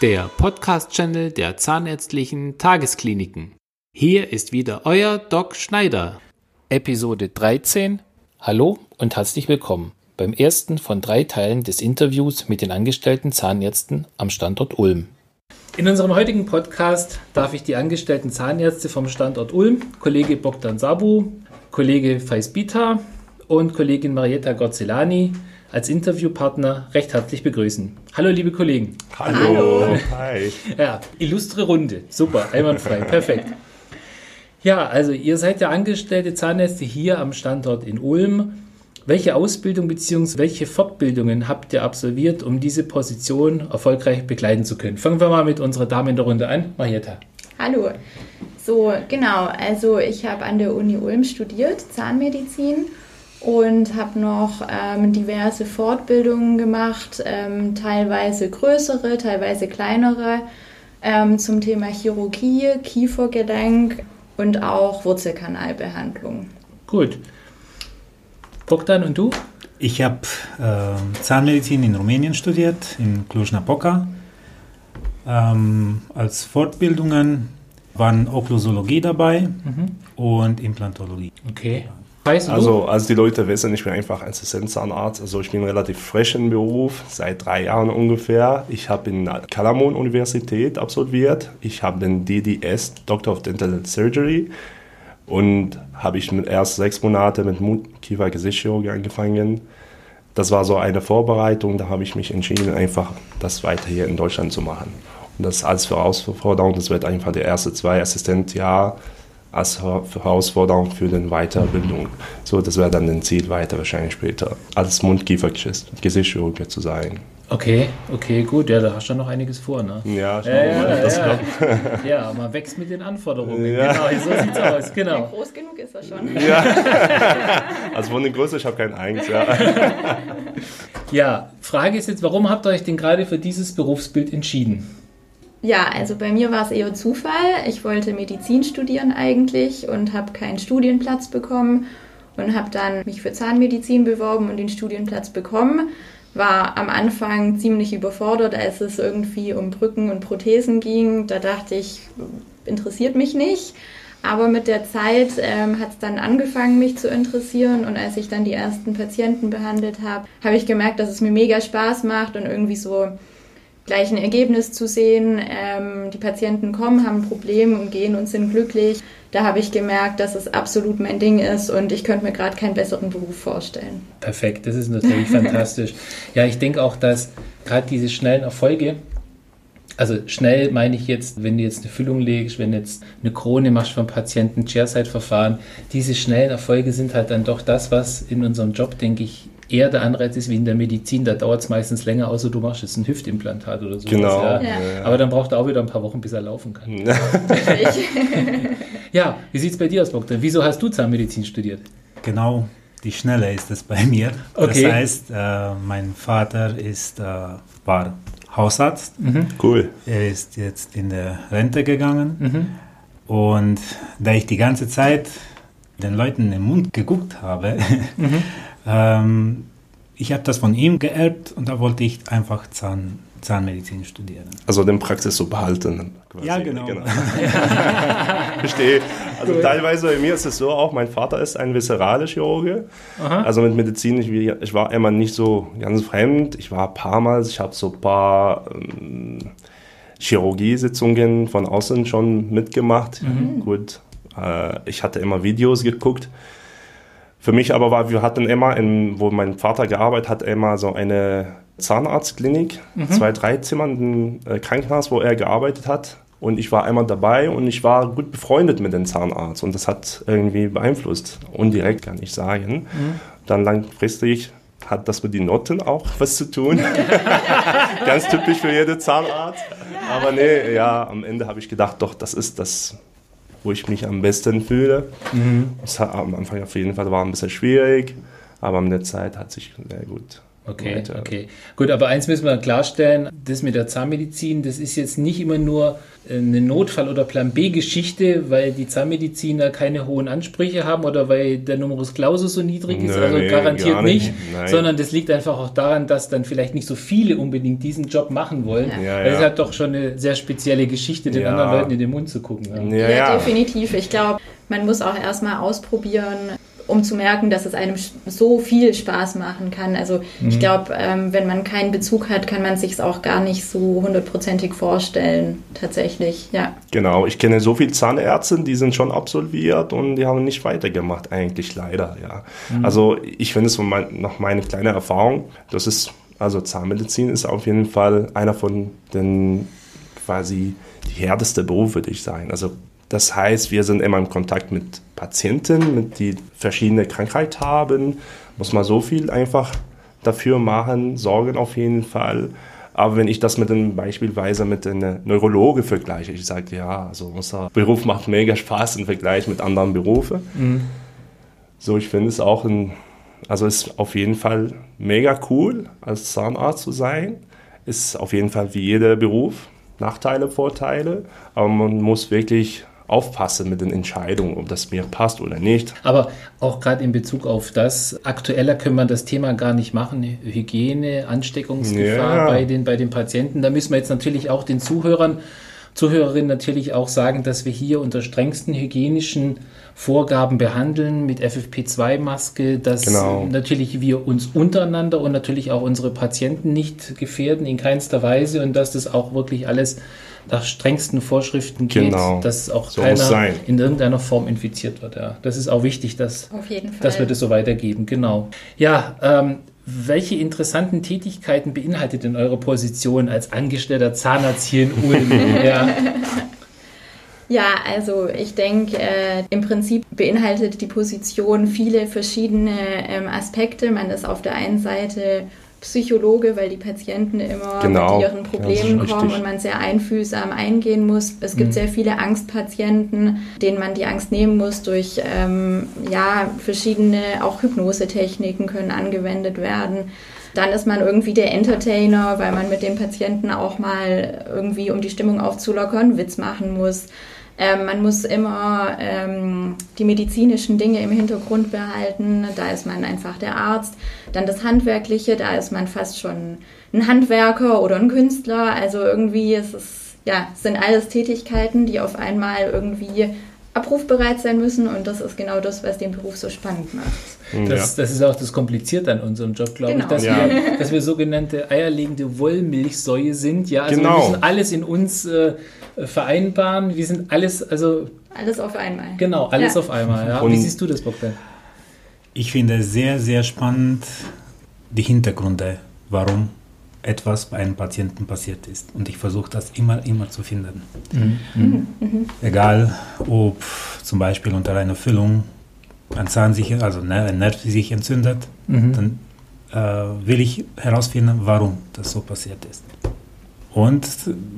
der Podcast-Channel der Zahnärztlichen Tageskliniken. Hier ist wieder euer Doc Schneider. Episode 13. Hallo und herzlich willkommen beim ersten von drei Teilen des Interviews mit den angestellten Zahnärzten am Standort Ulm. In unserem heutigen Podcast darf ich die angestellten Zahnärzte vom Standort Ulm, Kollege Bogdan Sabu, Kollege Feisbita und Kollegin Marietta Gorzelani als Interviewpartner recht herzlich begrüßen. Hallo, liebe Kollegen. Hallo. Hallo. Hi. Ja, illustre Runde. Super, einwandfrei. Perfekt. Ja, also ihr seid ja angestellte Zahnärzte hier am Standort in Ulm. Welche Ausbildung bzw. welche Fortbildungen habt ihr absolviert, um diese Position erfolgreich begleiten zu können? Fangen wir mal mit unserer Dame in der Runde an, Marietta. Hallo. So, genau. Also ich habe an der Uni Ulm studiert, Zahnmedizin und habe noch ähm, diverse Fortbildungen gemacht, ähm, teilweise größere, teilweise kleinere, ähm, zum Thema Chirurgie, Kiefergelenk und auch Wurzelkanalbehandlung. Gut. Bogdan und du? Ich habe äh, Zahnmedizin in Rumänien studiert, in Cluj-Napoca. Ähm, als Fortbildungen waren Okklusologie dabei mhm. und Implantologie. Okay. Weißt also, also die Leute wissen, ich bin einfach Assistenzzahnarzt. Also ich bin relativ frisch im Beruf, seit drei Jahren ungefähr. Ich habe in Kalamon Universität absolviert. Ich habe den DDS, Doctor of Dental Surgery. Und habe ich erst sechs Monate mit Mund-Kiefer-Gesichtschirurgie angefangen. Das war so eine Vorbereitung. Da habe ich mich entschieden, einfach das weiter hier in Deutschland zu machen. Und das als Herausforderung, das wird einfach der erste zwei Assistentjahr als Herausforderung für die Weiterbildung. So, das wäre dann ein Ziel weiter wahrscheinlich später, als Mund-Kiefer-Gesichtschirurg zu sein. Okay, okay, gut. Ja, da hast du noch einiges vor, ne? Ja, ja, ja, das ja. ja, man wächst mit den Anforderungen. Ja. Genau, so sieht's aus. Genau. Ja, groß genug ist er schon. Ja. also von der Größe, ich habe keine Angst, ja. ja, Frage ist jetzt, warum habt ihr euch denn gerade für dieses Berufsbild entschieden? Ja, also bei mir war es eher Zufall. Ich wollte Medizin studieren eigentlich und habe keinen Studienplatz bekommen und habe dann mich für Zahnmedizin beworben und den Studienplatz bekommen. War am Anfang ziemlich überfordert, als es irgendwie um Brücken und Prothesen ging. Da dachte ich, interessiert mich nicht. Aber mit der Zeit ähm, hat es dann angefangen, mich zu interessieren. Und als ich dann die ersten Patienten behandelt habe, habe ich gemerkt, dass es mir mega Spaß macht und irgendwie so gleich ein Ergebnis zu sehen. Ähm, die Patienten kommen, haben ein Problem und gehen und sind glücklich. Da habe ich gemerkt, dass es absolut mein Ding ist und ich könnte mir gerade keinen besseren Beruf vorstellen. Perfekt, das ist natürlich fantastisch. Ja, ich denke auch, dass gerade diese schnellen Erfolge, also schnell meine ich jetzt, wenn du jetzt eine Füllung legst, wenn du jetzt eine Krone machst vom Patienten, Chairside-Verfahren, diese schnellen Erfolge sind halt dann doch das, was in unserem Job, denke ich, eher der Anreiz ist wie in der Medizin, da dauert es meistens länger, außer du machst jetzt ein Hüftimplantat oder so. Genau. Ja. Ja. Aber dann braucht er auch wieder ein paar Wochen, bis er laufen kann. ja, wie sieht es bei dir aus, Bogdan? Wieso hast du Zahnmedizin studiert? Genau, die Schnelle ist es bei mir. Okay. Das heißt, äh, mein Vater ist, äh, war Hausarzt. Mhm. Cool. Er ist jetzt in der Rente gegangen. Mhm. Und da ich die ganze Zeit den Leuten in den Mund geguckt habe, mhm. Ähm, ich habe das von ihm geerbt und da wollte ich einfach Zahn, Zahnmedizin studieren. Also den Praxis so behalten. Quasi. Ja, genau. genau. Verstehe. Also cool. teilweise bei mir ist es so auch, mein Vater ist ein viserale Chirurge. Aha. Also mit Medizin, ich, ich, war immer nicht so ganz fremd. Ich war ein paar Mal, ich habe so ein paar ähm, Chirurgiesitzungen von außen schon mitgemacht. Mhm. Gut, äh, ich hatte immer Videos geguckt für mich aber war, wir hatten immer, in, wo mein Vater gearbeitet hat, immer so eine Zahnarztklinik, mhm. zwei, drei Zimmer, ein äh, Krankenhaus, wo er gearbeitet hat. Und ich war einmal dabei und ich war gut befreundet mit dem Zahnarzt und das hat irgendwie beeinflusst. Undirekt kann ich sagen. Mhm. Dann langfristig hat das mit den Noten auch was zu tun. Ganz typisch für jeden Zahnarzt. Aber nee, ja, am Ende habe ich gedacht, doch, das ist das wo ich mich am besten fühle. Mhm. Das hat am Anfang auf jeden Fall war ein bisschen schwierig, aber mit der Zeit hat sich sehr gut Okay, weiter. okay. Gut, aber eins müssen wir klarstellen, das mit der Zahnmedizin, das ist jetzt nicht immer nur äh, eine Notfall- oder Plan B-Geschichte, weil die Zahnmediziner keine hohen Ansprüche haben oder weil der Numerus Clausus so niedrig ist, Nö, also nee, garantiert nicht, nicht sondern das liegt einfach auch daran, dass dann vielleicht nicht so viele unbedingt diesen Job machen wollen, ja. ja. es hat doch schon eine sehr spezielle Geschichte, den ja. anderen Leuten in den Mund zu gucken. Ja, ja definitiv. Ich glaube, man muss auch erstmal ausprobieren, um zu merken, dass es einem so viel Spaß machen kann. Also mhm. ich glaube, ähm, wenn man keinen Bezug hat, kann man sich es auch gar nicht so hundertprozentig vorstellen, tatsächlich, ja. Genau, ich kenne so viele Zahnärzte, die sind schon absolviert und die haben nicht weitergemacht, eigentlich leider, ja. Mhm. Also ich finde es von mein, nach meiner kleinen Erfahrung, das ist, also Zahnmedizin ist auf jeden Fall einer von den quasi die härteste Beruf, würde ich sagen. Also das heißt, wir sind immer im Kontakt mit Patienten, mit die verschiedene Krankheit haben. Muss man so viel einfach dafür machen, sorgen auf jeden Fall. Aber wenn ich das mit einem beispielsweise mit einer Neurologe vergleiche, ich sage, ja, also unser Beruf macht mega Spaß im Vergleich mit anderen Berufen. Mhm. So, ich finde es auch ein, also ist auf jeden Fall mega cool, als Zahnarzt zu sein. Ist auf jeden Fall wie jeder Beruf Nachteile, Vorteile, aber man muss wirklich aufpasse mit den Entscheidungen, ob das mir passt oder nicht. Aber auch gerade in Bezug auf das, aktueller können wir das Thema gar nicht machen, Hygiene, Ansteckungsgefahr ja. bei, den, bei den Patienten. Da müssen wir jetzt natürlich auch den Zuhörern, Zuhörerinnen natürlich auch sagen, dass wir hier unter strengsten hygienischen Vorgaben behandeln mit FFP2-Maske, dass genau. natürlich wir uns untereinander und natürlich auch unsere Patienten nicht gefährden in keinster Weise und dass das auch wirklich alles nach strengsten Vorschriften geht, genau. dass auch so keiner in irgendeiner Form infiziert wird. Ja. Das ist auch wichtig, dass, dass wir das so weitergeben. Genau. Ja, ähm, welche interessanten Tätigkeiten beinhaltet denn eure Position als angestellter Zahnarzt hier in Ulm? ja. Ja, also ich denke, äh, im Prinzip beinhaltet die Position viele verschiedene ähm, Aspekte. Man ist auf der einen Seite Psychologe, weil die Patienten immer genau. mit ihren Problemen kommen und man sehr einfühlsam eingehen muss. Es gibt mhm. sehr viele Angstpatienten, denen man die Angst nehmen muss durch ähm, ja, verschiedene, auch Hypnosetechniken können angewendet werden. Dann ist man irgendwie der Entertainer, weil man mit dem Patienten auch mal irgendwie, um die Stimmung aufzulockern, Witz machen muss. Ähm, man muss immer ähm, die medizinischen Dinge im Hintergrund behalten. Da ist man einfach der Arzt. Dann das Handwerkliche, da ist man fast schon ein Handwerker oder ein Künstler. Also irgendwie ist es, ja, sind alles Tätigkeiten, die auf einmal irgendwie abrufbereit sein müssen und das ist genau das, was den Beruf so spannend macht. Das, ja. das ist auch das Komplizierte an unserem Job, glaube genau. ich, dass, ja. wir, dass wir sogenannte eierlegende Wollmilchsäue sind. Ja, also genau. wir müssen alles in uns äh, vereinbaren. Wir sind alles, also alles auf einmal. Genau, alles ja. auf einmal. Ja. Wie siehst du das, Bogdan? Ich finde sehr, sehr spannend die Hintergründe, warum etwas bei einem Patienten passiert ist. Und ich versuche das immer, immer zu finden. Mhm. Mhm. Mhm. Egal, ob zum Beispiel unter einer Füllung ein Zahn sich, also ne, ein Nerv sich entzündet, mhm. dann äh, will ich herausfinden, warum das so passiert ist. Und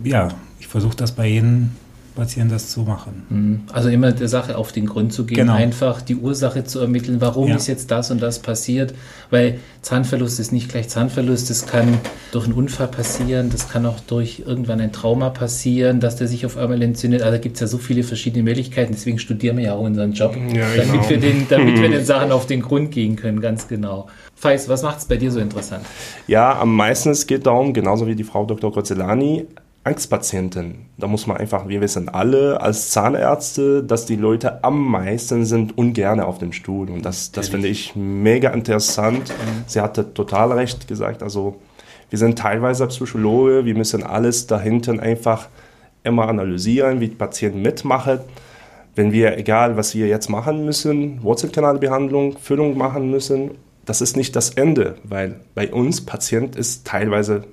ja, ich versuche das bei jedem Patienten das zu machen. Mhm. Also immer der Sache auf den Grund zu gehen, genau. einfach die Ursache zu ermitteln, warum ja. ist jetzt das und das passiert, weil Zahnverlust ist nicht gleich Zahnverlust, das kann durch einen Unfall passieren, das kann auch durch irgendwann ein Trauma passieren, dass der sich auf einmal entzündet, also da gibt es ja so viele verschiedene Möglichkeiten, deswegen studieren wir ja auch unseren Job, ja, damit, genau. wir den, damit wir den Sachen auf den Grund gehen können, ganz genau. Feis, was macht es bei dir so interessant? Ja, am meisten es geht darum, genauso wie die Frau Dr. Kozelani, Angstpatienten. Da muss man einfach, wir wissen alle als Zahnärzte, dass die Leute am meisten sind ungern auf dem Stuhl. Und das, das finde ich mega interessant. Mhm. Sie hatte total recht gesagt. Also wir sind teilweise Psychologe, wir müssen alles dahinter einfach immer analysieren, wie die Patienten mitmachen. Wenn wir, egal was wir jetzt machen müssen, Wurzelkanalbehandlung, Füllung machen müssen, das ist nicht das Ende, weil bei uns Patient ist teilweise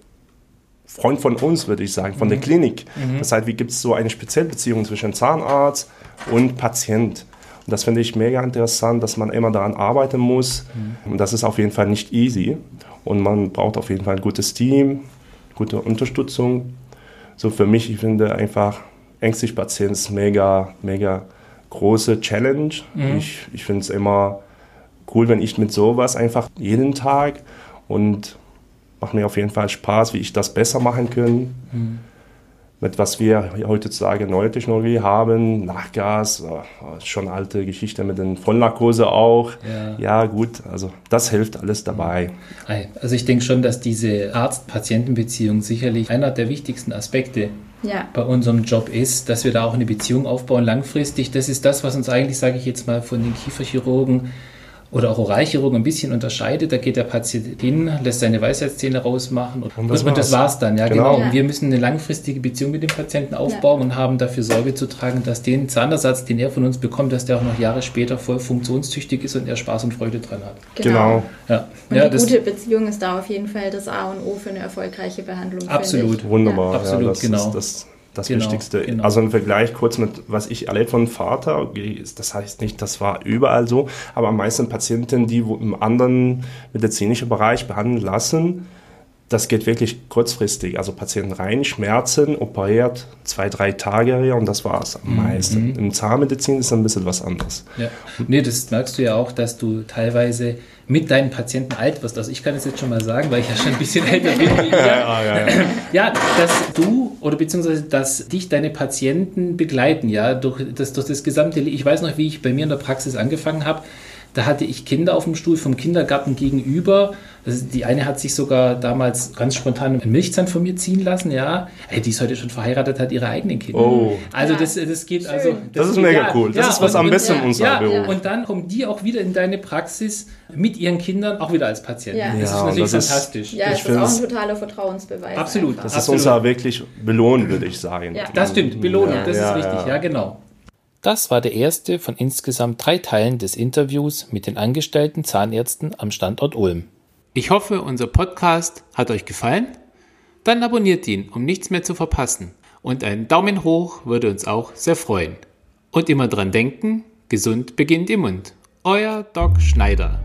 Freund von uns, würde ich sagen, von mhm. der Klinik. Mhm. Das heißt, wie gibt es so eine Speziellbeziehung zwischen Zahnarzt und Patient? Und das finde ich mega interessant, dass man immer daran arbeiten muss. Mhm. Und das ist auf jeden Fall nicht easy. Und man braucht auf jeden Fall ein gutes Team, gute Unterstützung. So für mich, ich finde einfach, ängstlich Patient ist mega, mega große Challenge. Mhm. Ich, ich finde es immer cool, wenn ich mit sowas einfach jeden Tag und macht mir auf jeden Fall Spaß, wie ich das besser machen kann. Mhm mit was wir heutzutage neue Technologie haben, Nachgas, äh, schon alte Geschichte mit den Vollnarkose auch. Ja. ja, gut, also das hilft alles dabei. Also ich denke schon, dass diese Arzt-Patienten-Beziehung sicherlich einer der wichtigsten Aspekte ja. bei unserem Job ist, dass wir da auch eine Beziehung aufbauen langfristig. Das ist das, was uns eigentlich, sage ich jetzt mal, von den Kieferchirurgen oder auch Oralchirurg ein bisschen unterscheidet. Da geht der Patient hin, lässt seine Weisheitszähne rausmachen und, und das, und das war's dann. Ja, genau. genau. Und wir müssen eine langfristige Beziehung mit dem Patienten aufbauen ja. und haben dafür Sorge zu tragen, dass den Zahnersatz, den er von uns bekommt, dass der auch noch Jahre später voll funktionstüchtig ist und er Spaß und Freude dran hat. Genau. genau. Ja. Und ja, eine gute Beziehung ist da auf jeden Fall das A und O für eine erfolgreiche Behandlung. Absolut. Wunderbar. Absolut, das genau. Ist, das das genau, Wichtigste. Genau. Also im Vergleich kurz mit, was ich erlebt von Vater, das heißt nicht, das war überall so, aber am meisten Patienten, die im anderen medizinischen Bereich behandeln lassen, das geht wirklich kurzfristig. Also Patienten rein, Schmerzen, operiert, zwei, drei Tage und das war es am mhm. meisten. Mhm. Im Zahnmedizin ist ein bisschen was anderes. Ja. Nee, das merkst du ja auch, dass du teilweise mit deinen Patienten alt wirst. Also ich kann es jetzt schon mal sagen, weil ich ja schon ein bisschen älter bin. ja, ja, ja, ja. dass du oder beziehungsweise dass dich deine Patienten begleiten, ja, durch das, durch das gesamte. Ich weiß noch, wie ich bei mir in der Praxis angefangen habe. Da hatte ich Kinder auf dem Stuhl vom Kindergarten gegenüber. Also die eine hat sich sogar damals ganz spontan einen Milchzahn von mir ziehen lassen, ja. Hey, die ist heute schon verheiratet, hat ihre eigenen Kinder. Oh. Also ja. das, das geht Schön. also. Das, das ist mega ja, cool. Das ja, ist was und, am besten in unserem Beruf. Und dann kommen die auch wieder in deine Praxis mit ihren Kindern, auch wieder als Patienten. Ja. Das ist natürlich das fantastisch. ja, das ist auch ein totaler Vertrauensbeweis. Absolut. Einfach. Das ist unser wirklich Belohn, würde ich sagen. Ja. Das stimmt, Belohnen, das ist richtig, ja, genau. Das war der erste von insgesamt drei Teilen des Interviews mit den angestellten Zahnärzten am Standort Ulm. Ich hoffe, unser Podcast hat euch gefallen. Dann abonniert ihn, um nichts mehr zu verpassen. Und ein Daumen hoch würde uns auch sehr freuen. Und immer dran denken, gesund beginnt im Mund. Euer Doc Schneider.